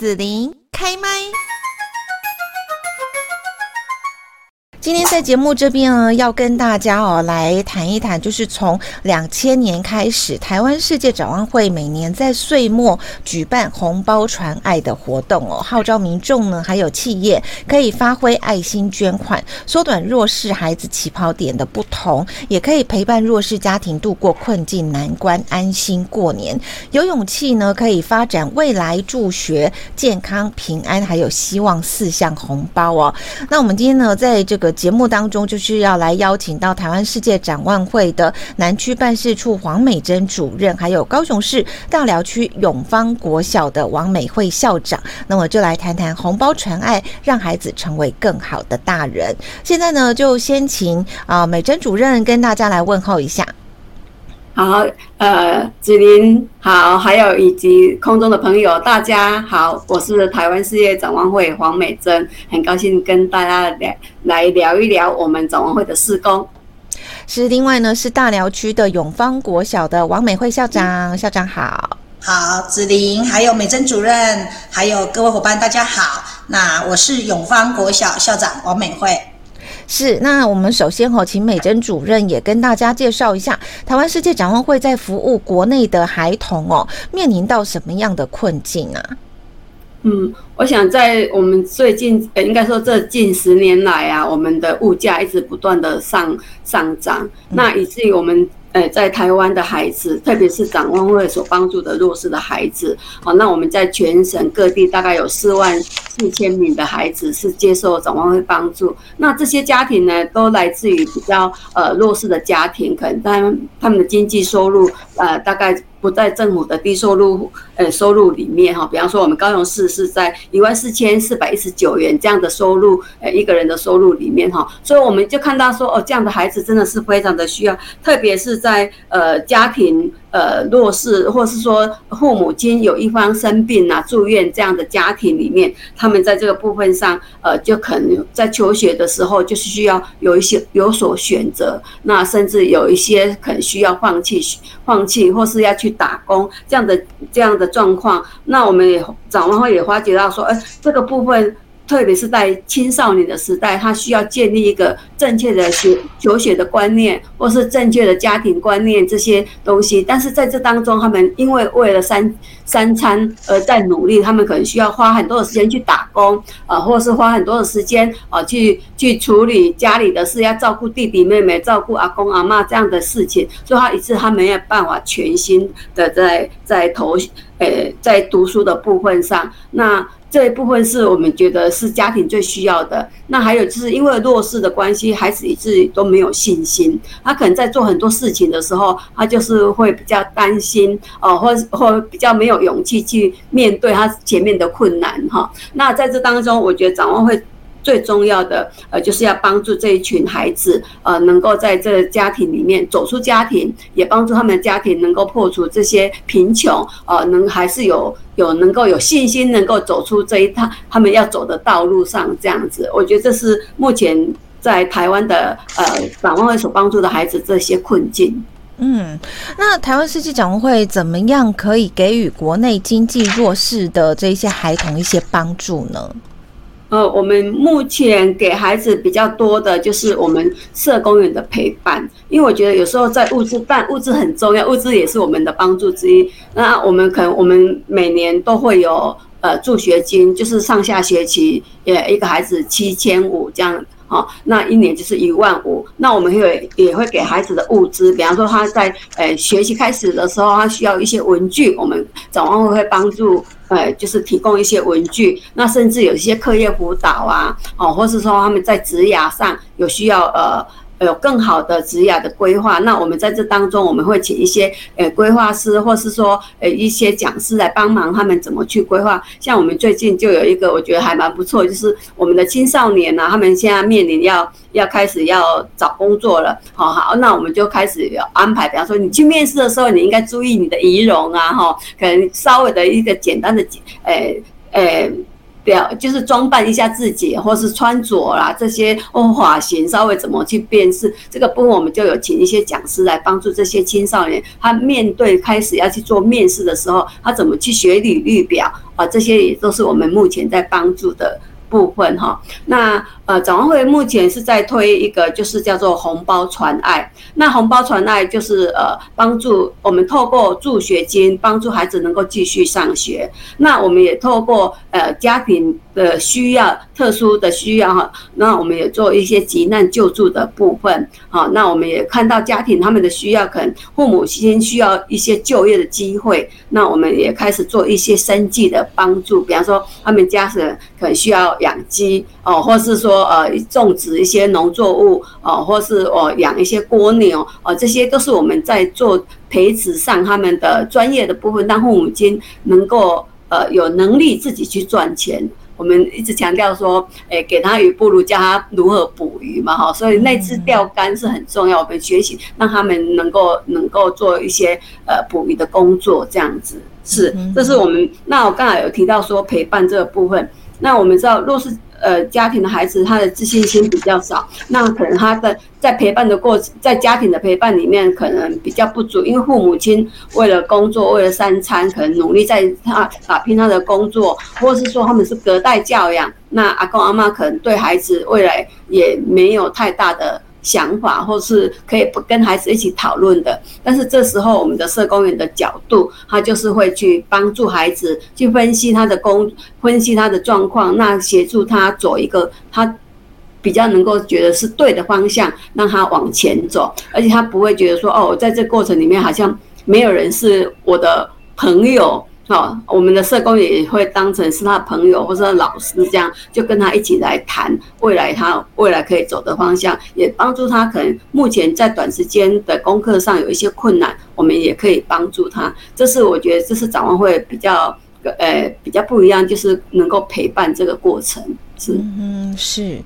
子琳开麦。今天在节目这边呢，要跟大家哦来谈一谈，就是从两千年开始，台湾世界展望会每年在岁末举办红包传爱的活动哦，号召民众呢还有企业可以发挥爱心捐款，缩短弱势孩子起跑点的不同，也可以陪伴弱势家庭度过困境难关，安心过年。有勇气呢，可以发展未来，助学、健康、平安，还有希望四项红包哦。那我们今天呢，在这个节目当中就是要来邀请到台湾世界展望会的南区办事处黄美珍主任，还有高雄市大寮区永芳国小的王美惠校长。那我就来谈谈红包传爱，让孩子成为更好的大人。现在呢，就先请啊美珍主任跟大家来问候一下。好，呃，子琳好，还有以及空中的朋友，大家好，我是台湾事业展望会黄美珍，很高兴跟大家来来聊一聊我们展望会的施工。是，另外呢是大寮区的永芳国小的王美惠校长，校长好，好，子琳，还有美珍主任，还有各位伙伴，大家好，那我是永芳国小校长王美惠。是，那我们首先哈，请美珍主任也跟大家介绍一下，台湾世界展望会在服务国内的孩童哦，面临到什么样的困境啊？嗯，我想在我们最近，呃，应该说这近十年来啊，我们的物价一直不断的上上涨，那以至于我们。哎，在台湾的孩子，特别是展望会所帮助的弱势的孩子，好，那我们在全省各地大概有四万四千名的孩子是接受展望会帮助。那这些家庭呢，都来自于比较呃弱势的家庭，可能他们他们的经济收入呃大概。不在政府的低收入呃收入里面哈，比方说我们高雄市是在一万四千四百一十九元这样的收入呃一个人的收入里面哈，所以我们就看到说哦，这样的孩子真的是非常的需要，特别是在呃家庭。呃，弱势或是说父母亲有一方生病啊、住院这样的家庭里面，他们在这个部分上，呃，就可能在求学的时候就是需要有一些有所选择，那甚至有一些可能需要放弃、放弃或是要去打工这样的这样的状况，那我们也展望会也发觉到说，哎，这个部分。特别是在青少年的时代，他需要建立一个正确的学求学的观念，或是正确的家庭观念这些东西。但是在这当中，他们因为为了三三餐而在努力，他们可能需要花很多的时间去打工，啊，或是花很多的时间啊去去处理家里的事，要照顾弟弟妹妹、照顾阿公阿嬷这样的事情，所以他一次他没有办法全心的在在投，呃，在读书的部分上，那。这一部分是我们觉得是家庭最需要的。那还有就是因为弱势的关系，孩子以至于都没有信心。他可能在做很多事情的时候，他就是会比较担心哦，或或比较没有勇气去面对他前面的困难哈。那在这当中，我觉得展望会。最重要的，呃，就是要帮助这一群孩子，呃，能够在这家庭里面走出家庭，也帮助他们的家庭能够破除这些贫穷，呃，能还是有有能够有信心，能够走出这一趟他们要走的道路上，这样子，我觉得这是目前在台湾的呃展望会所帮助的孩子这些困境。嗯，那台湾世界展望会怎么样可以给予国内经济弱势的这些孩童一些帮助呢？呃，我们目前给孩子比较多的就是我们社工员的陪伴，因为我觉得有时候在物质，但物质很重要，物质也是我们的帮助之一。那我们可能我们每年都会有呃助学金，就是上下学期也一个孩子七千五这样，好，那一年就是一万五。那我们会也会给孩子的物资，比方说他在呃学习开始的时候，他需要一些文具，我们展望会会帮助。呃，就是提供一些文具，那甚至有一些课业辅导啊，哦，或是说他们在职涯上有需要，呃。有更好的职业的规划，那我们在这当中，我们会请一些呃规划师，或是说呃一些讲师来帮忙他们怎么去规划。像我们最近就有一个，我觉得还蛮不错，就是我们的青少年呢、啊，他们现在面临要要开始要找工作了，好好，那我们就开始要安排，比方说你去面试的时候，你应该注意你的仪容啊，哈，可能稍微的一个简单的，呃呃。表就是装扮一下自己，或是穿着啦这些哦发型稍微怎么去辨识这个部分，我们就有请一些讲师来帮助这些青少年，他面对开始要去做面试的时候，他怎么去学履历表啊，这些也都是我们目前在帮助的部分哈。那。呃，展望会目前是在推一个，就是叫做红包传爱。那红包传爱就是呃，帮助我们透过助学金，帮助孩子能够继续上学。那我们也透过呃家庭的需要、特殊的需要哈，那我们也做一些急难救助的部分。好，那我们也看到家庭他们的需要，可能父母亲需要一些就业的机会，那我们也开始做一些生计的帮助。比方说，他们家是可能需要养鸡哦，或是说。呃，种植一些农作物，呃，或是呃养一些蜗牛，呃，这些都是我们在做培植上他们的专业的部分，让父母亲能够呃有能力自己去赚钱。我们一直强调说，诶，给他鱼不如教他如何捕鱼嘛，哈，所以那支钓竿是很重要。我们学习让他们能够能够做一些呃捕鱼的工作，这样子是，这是我们。那我刚才有提到说陪伴这个部分，那我们知道若是。呃，家庭的孩子他的自信心比较少，那可能他的在陪伴的过程，在家庭的陪伴里面可能比较不足，因为父母亲为了工作，为了三餐，可能努力在他打拼他的工作，或是说他们是隔代教养，那阿公阿妈可能对孩子未来也没有太大的。想法，或是可以不跟孩子一起讨论的，但是这时候我们的社工员的角度，他就是会去帮助孩子去分析他的工，分析他的状况，那协助他走一个他比较能够觉得是对的方向，让他往前走，而且他不会觉得说哦，在这过程里面好像没有人是我的朋友。好，我们的社工也会当成是他朋友或者老师，这样就跟他一起来谈未来他未来可以走的方向，也帮助他可能目前在短时间的功课上有一些困难，我们也可以帮助他。这是我觉得这是展望会比较呃比较不一样，就是能够陪伴这个过程。是，嗯，是。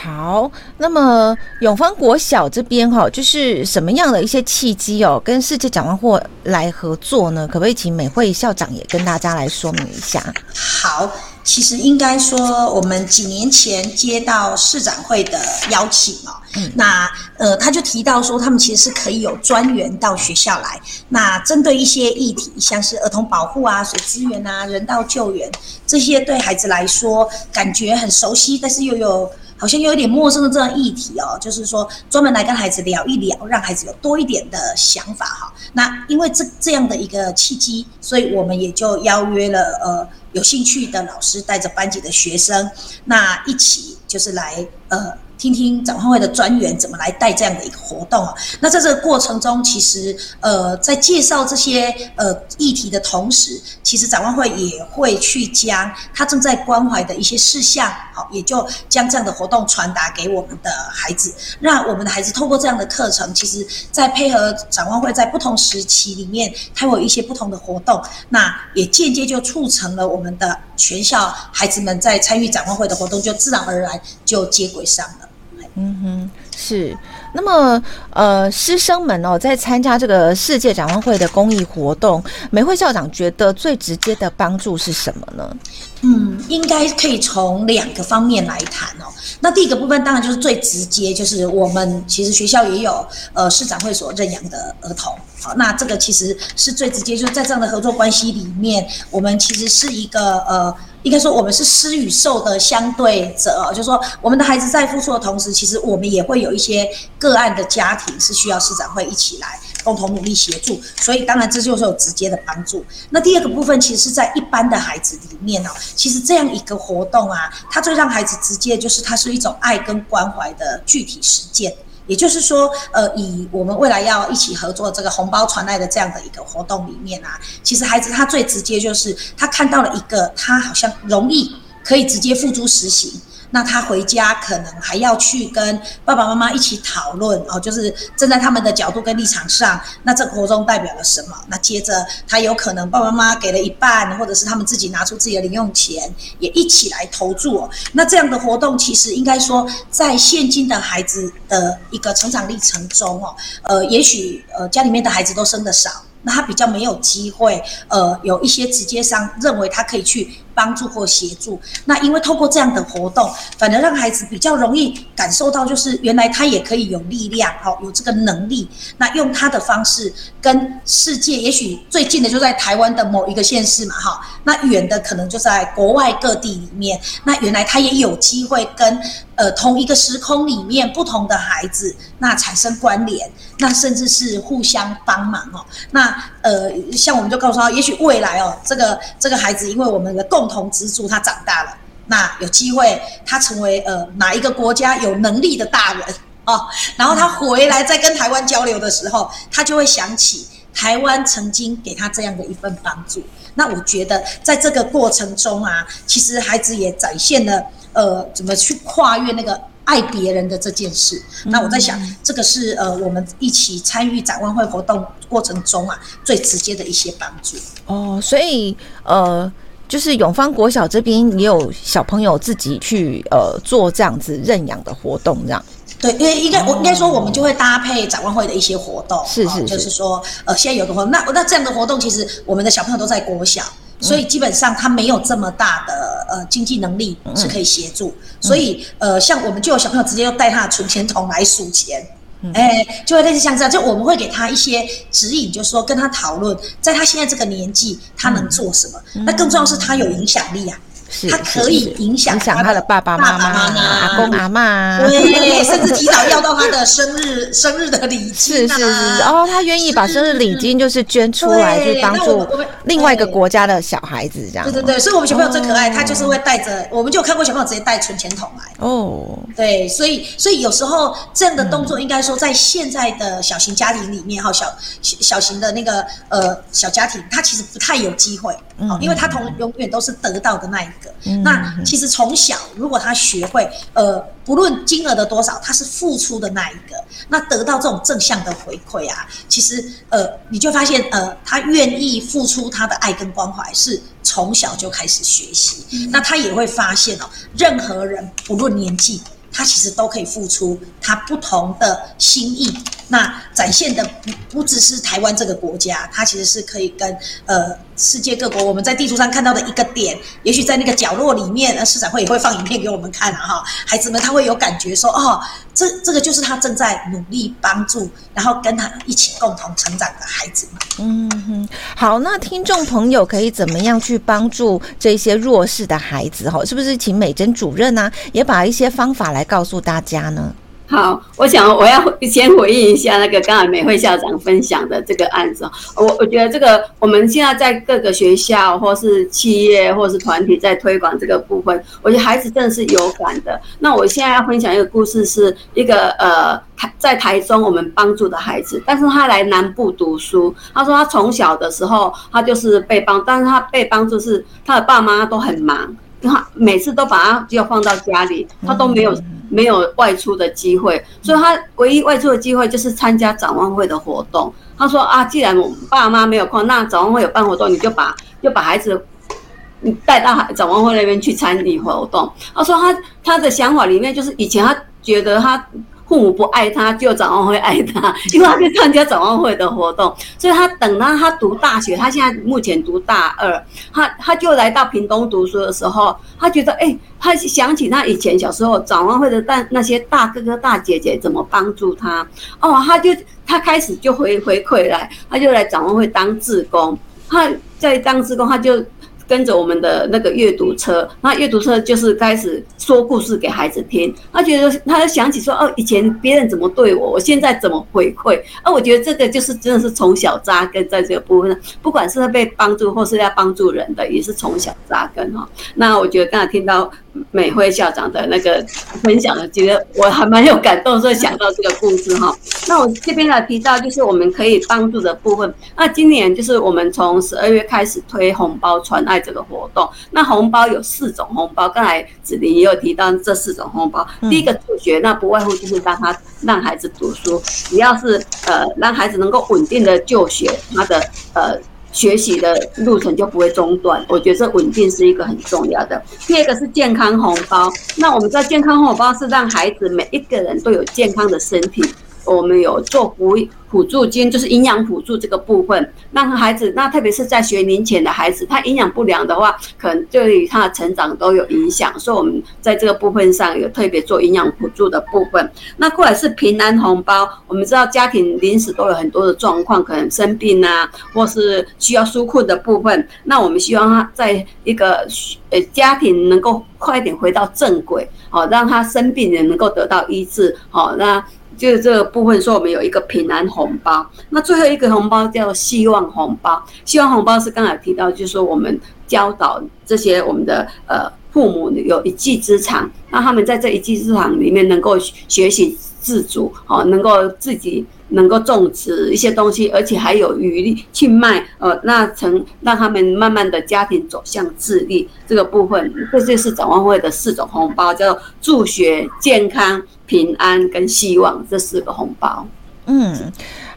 好，那么永芳国小这边哈，就是什么样的一些契机哦，跟世界展望会来合作呢？可不可以请美惠校长也跟大家来说明一下？好，其实应该说，我们几年前接到市展会的邀请哦，嗯，那呃，他就提到说，他们其实是可以有专员到学校来，那针对一些议题，像是儿童保护啊、水资源啊、人道救援这些，对孩子来说感觉很熟悉，但是又有。好像有点陌生的这样议题哦，就是说专门来跟孩子聊一聊，让孩子有多一点的想法哈。那因为这这样的一个契机，所以我们也就邀约了呃有兴趣的老师带着班级的学生，那一起就是来呃。听听展望会的专员怎么来带这样的一个活动啊？那在这个过程中，其实呃，在介绍这些呃议题的同时，其实展望会也会去将他正在关怀的一些事项，好，也就将这样的活动传达给我们的孩子，让我们的孩子透过这样的课程，其实在配合展望会在不同时期里面，它会有一些不同的活动，那也间接就促成了我们的全校孩子们在参与展望会的活动，就自然而然就接轨上了。嗯哼，是。那么，呃，师生们哦，在参加这个世界展望会的公益活动，美惠校长觉得最直接的帮助是什么呢？嗯，应该可以从两个方面来谈哦。那第一个部分当然就是最直接，就是我们其实学校也有呃市长会所认养的儿童。好，那这个其实是最直接，就是在这样的合作关系里面，我们其实是一个呃。应该说，我们是施与受的相对者，就是说，我们的孩子在付出的同时，其实我们也会有一些个案的家庭是需要市长会一起来共同努力协助，所以当然这就是有直接的帮助。那第二个部分，其实是在一般的孩子里面哦，其实这样一个活动啊，它最让孩子直接就是它是一种爱跟关怀的具体实践。也就是说，呃，以我们未来要一起合作这个红包传来的这样的一个活动里面啊，其实孩子他最直接就是他看到了一个他好像容易可以直接付诸实行。那他回家可能还要去跟爸爸妈妈一起讨论哦，就是站在他们的角度跟立场上，那这个活动代表了什么？那接着他有可能爸爸妈妈给了一半，或者是他们自己拿出自己的零用钱，也一起来投注哦。那这样的活动其实应该说，在现今的孩子的一个成长历程中哦，呃，也许呃家里面的孩子都生得少，那他比较没有机会，呃，有一些直接上认为他可以去。帮助或协助。那因为透过这样的活动，反而让孩子比较容易感受到，就是原来他也可以有力量，好，有这个能力。那用他的方式跟世界，也许最近的就在台湾的某一个县市嘛，哈，那远的可能就在国外各地里面。那原来他也有机会跟。呃，同一个时空里面不同的孩子，那产生关联，那甚至是互相帮忙哦。那呃，像我们就告诉他，也许未来哦，这个这个孩子，因为我们的共同资助，他长大了，那有机会他成为呃哪一个国家有能力的大人哦。然后他回来再跟台湾交流的时候，他就会想起台湾曾经给他这样的一份帮助。那我觉得在这个过程中啊，其实孩子也展现了。呃，怎么去跨越那个爱别人的这件事？嗯、那我在想，这个是呃，我们一起参与展望会活动过程中啊，最直接的一些帮助。哦，所以呃，就是永芳国小这边也有小朋友自己去呃做这样子认养的活动，这样。对，因为应该我应该说，我们就会搭配展望会的一些活动，是是，是、哦，就是说呃，现在有个活动，那那这样的活动，其实我们的小朋友都在国小。所以基本上他没有这么大的呃经济能力是可以协助，嗯、所以呃像我们就有小朋友直接就带他的存钱筒来数钱，哎、嗯，就会类似像这样，就我们会给他一些指引，就是说跟他讨论，在他现在这个年纪他能做什么，嗯、那更重要是他有影响力啊。他可以影响影他的爸爸妈妈、阿公阿妈，对，甚至提早要到他的生日生日的礼金。是是是，哦，他愿意把生日礼金就是捐出来去帮助另外一个国家的小孩子，这样。对对对，所以我们小朋友最可爱，他就是会带着，我们就有看过小朋友直接带存钱筒来。哦，对，所以所以有时候这样的动作，应该说在现在的小型家庭里面哈，小小型的那个呃小家庭，他其实不太有机会，因为他同永远都是得到的那一个。嗯、那其实从小，如果他学会，呃，不论金额的多少，他是付出的那一个，那得到这种正向的回馈啊，其实，呃，你就发现，呃，他愿意付出他的爱跟关怀，是从小就开始学习。嗯、那他也会发现哦，任何人不论年纪，他其实都可以付出他不同的心意。那展现的不不只是台湾这个国家，他其实是可以跟呃。世界各国，我们在地图上看到的一个点，也许在那个角落里面，呃，市长会也会放影片给我们看，哈，孩子们他会有感觉说，哦，这这个就是他正在努力帮助，然后跟他一起共同成长的孩子们。嗯哼，好，那听众朋友可以怎么样去帮助这些弱势的孩子？哈，是不是请美珍主任呢，也把一些方法来来告诉大家呢？好，我想我要先回应一下那个刚才美惠校长分享的这个案子。我我觉得这个我们现在在各个学校或是企业或是团体在推广这个部分，我觉得孩子真的是有感的。那我现在要分享一个故事，是一个呃台在台中我们帮助的孩子，但是他来南部读书。他说他从小的时候他就是被帮，但是他被帮助是他的爸妈都很忙，他每次都把他就放到家里，他都没有。没有外出的机会，所以他唯一外出的机会就是参加展望会的活动。他说啊，既然我爸妈没有空，那展望会有办活动，你就把就把孩子你带到展望会那边去参与活动。他说他他的想法里面就是以前他觉得他。父母不爱他，就展望会爱他，因为他去参加展望会的活动，所以他等到他读大学，他现在目前读大二，他他就来到屏东读书的时候，他觉得哎、他想起他以前小时候展望会的大那些大哥哥大姐姐怎么帮助他，哦，他就他开始就回回馈来，他就来展望会当志工，他在当志工他就。跟着我们的那个阅读车，那阅读车就是开始说故事给孩子听。他觉得，他想起说，哦，以前别人怎么对我，我现在怎么回馈？啊，我觉得这个就是真的是从小扎根在这个部分，不管是被帮助或是要帮助人的，也是从小扎根哈。那我觉得刚才听到美惠校长的那个分享的，觉得我还蛮有感动，所以想到这个故事哈。那我这边呢提到就是我们可以帮助的部分。那今年就是我们从十二月开始推红包传爱。这个活动，那红包有四种红包，刚才子琳也有提到这四种红包。第一个助学，那不外乎就是让他让孩子读书，只要是呃让孩子能够稳定的就学，他的呃学习的路程就不会中断。我觉得这稳定是一个很重要的。第二个是健康红包，那我们知道健康红包是让孩子每一个人都有健康的身体。我们有做辅辅助金，就是营养辅助这个部分，让孩子，那特别是在学龄前的孩子，他营养不良的话，可能对于他的成长都有影响，所以我们在这个部分上有特别做营养辅助的部分。那过来是平安红包，我们知道家庭临时都有很多的状况，可能生病啊，或是需要纾困的部分，那我们希望他在一个呃家庭能够快点回到正轨，好，让他生病也能够得到医治，好，那。就是这个部分说，我们有一个平安红包，那最后一个红包叫希望红包。希望红包是刚才提到，就是说我们教导这些我们的呃父母有一技之长，那他们在这一技之长里面能够学习自主，哦，能够自己能够种植一些东西，而且还有余力去卖，呃，那成让他们慢慢的家庭走向自立这个部分，这就是展望会的四种红包，叫做助学、健康。平安跟希望这四个红包，嗯。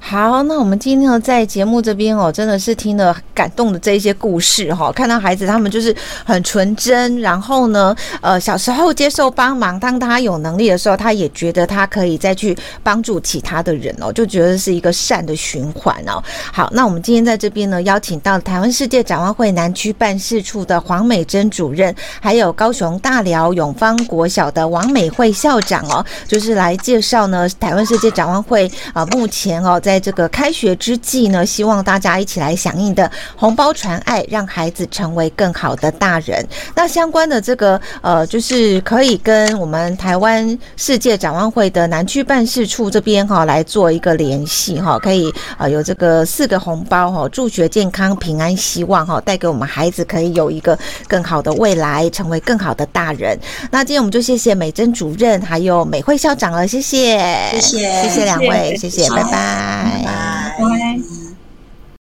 好，那我们今天呢，在节目这边哦，真的是听了感动的这一些故事哈，看到孩子他们就是很纯真，然后呢，呃，小时候接受帮忙，当他有能力的时候，他也觉得他可以再去帮助其他的人哦，就觉得是一个善的循环哦。好，那我们今天在这边呢，邀请到台湾世界展望会南区办事处的黄美珍主任，还有高雄大寮永芳国小的王美惠校长哦，就是来介绍呢台湾世界展望会啊，目前哦在。在这个开学之际呢，希望大家一起来响应的红包传爱，让孩子成为更好的大人。那相关的这个呃，就是可以跟我们台湾世界展望会的南区办事处这边哈来做一个联系哈，可以呃有这个四个红包哈，助学、健康、平安、希望哈，带给我们孩子可以有一个更好的未来，成为更好的大人。那今天我们就谢谢美珍主任还有美惠校长了，谢谢，谢谢，谢谢两位，谢谢拜拜。拜拜。